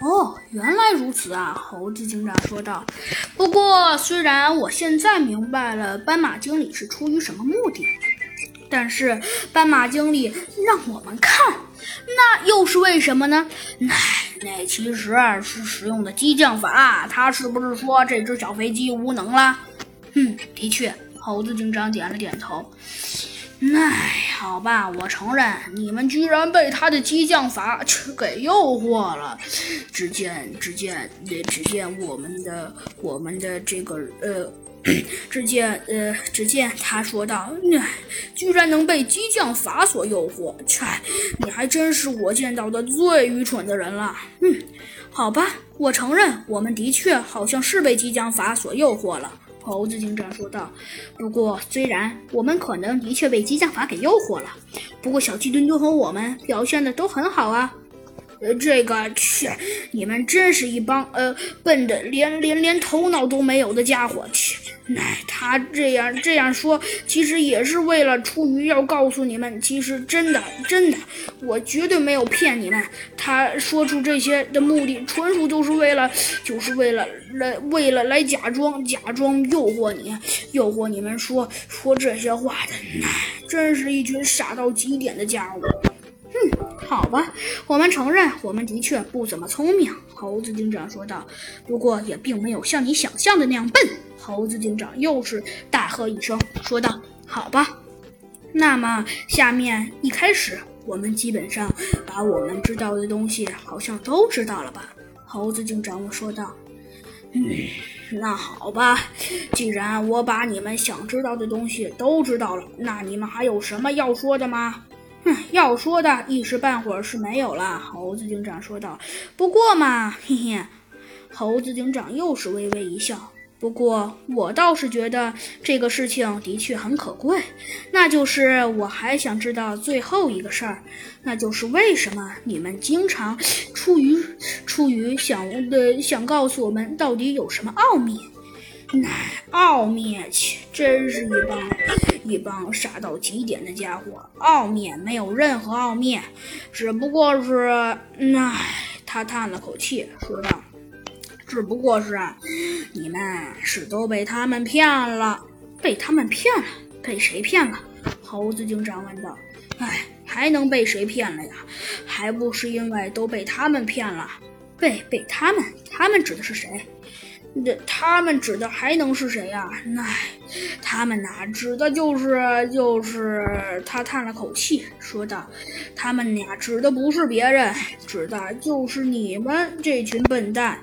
哦，原来如此啊！猴子警长说道。不过，虽然我现在明白了斑马经理是出于什么目的，但是斑马经理让我们看，那又是为什么呢？那那其实是使用的激将法。他是不是说这只小飞机无能了？嗯，的确。猴子警长点了点头。哎，好吧，我承认，你们居然被他的激将法给诱惑了。只见，只见，只见我们的，我们的这个，呃，只见，呃，只见他说道：“哎，居然能被激将法所诱惑，切，你还真是我见到的最愚蠢的人了。”嗯，好吧，我承认，我们的确好像是被激将法所诱惑了。猴子警长说道：“不过，虽然我们可能的确被激将法给诱惑了，不过小鸡墩墩和我们表现的都很好啊。”呃，这个去，你们真是一帮呃笨的连连连头脑都没有的家伙！去，哎，他这样这样说，其实也是为了出于要告诉你们，其实真的真的，我绝对没有骗你们。他说出这些的目的，纯属就是为了，就是为了来为了来假装假装诱惑你，诱惑你们说说这些话的。哎，真是一群傻到极点的家伙。嗯，好吧，我们承认，我们的确不怎么聪明。”猴子警长说道。“不过也并没有像你想象的那样笨。”猴子警长又是大喝一声，说道：“好吧，那么下面一开始，我们基本上把我们知道的东西好像都知道了吧？”猴子警长说道。“嗯，那好吧，既然我把你们想知道的东西都知道了，那你们还有什么要说的吗？”哼，要说的一时半会儿是没有了。猴子警长说道。不过嘛，嘿嘿，猴子警长又是微微一笑。不过我倒是觉得这个事情的确很可贵。那就是我还想知道最后一个事儿，那就是为什么你们经常出于出于想的想告诉我们到底有什么奥秘？那奥秘，真是一帮一帮傻到极点的家伙。奥秘没有任何奥秘，只不过是……唉，他叹了口气，说道：“只不过是啊你们是都被他们骗了，被他们骗了，被谁骗了？”猴子警长问道。“唉，还能被谁骗了呀？还不是因为都被他们骗了？被被他们？他们指的是谁？”这他们指的还能是谁呀？唉，他们哪指的就是就是他叹了口气说道：“他们俩指的不是别人，指的就是你们这群笨蛋。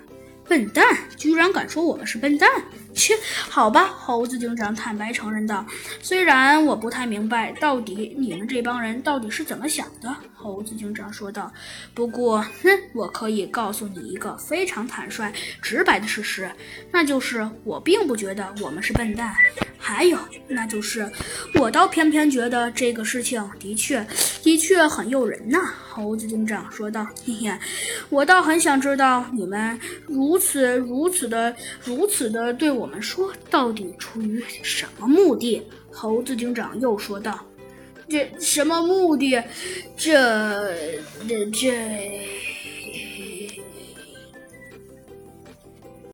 笨蛋居然敢说我们是笨蛋！切，好吧。”猴子警长坦白承认道：“虽然我不太明白到底你们这帮人到底是怎么想的。”猴子警长说道：“不过，哼，我可以告诉你一个非常坦率、直白的事实，那就是我并不觉得我们是笨蛋。还有，那就是我倒偏偏觉得这个事情的确、的确很诱人呐。”猴子警长说道：“嘿嘿，我倒很想知道你们如此、如此的、如此的对我们说，到底出于什么目的？”猴子警长又说道。这什么目的？这、这、这。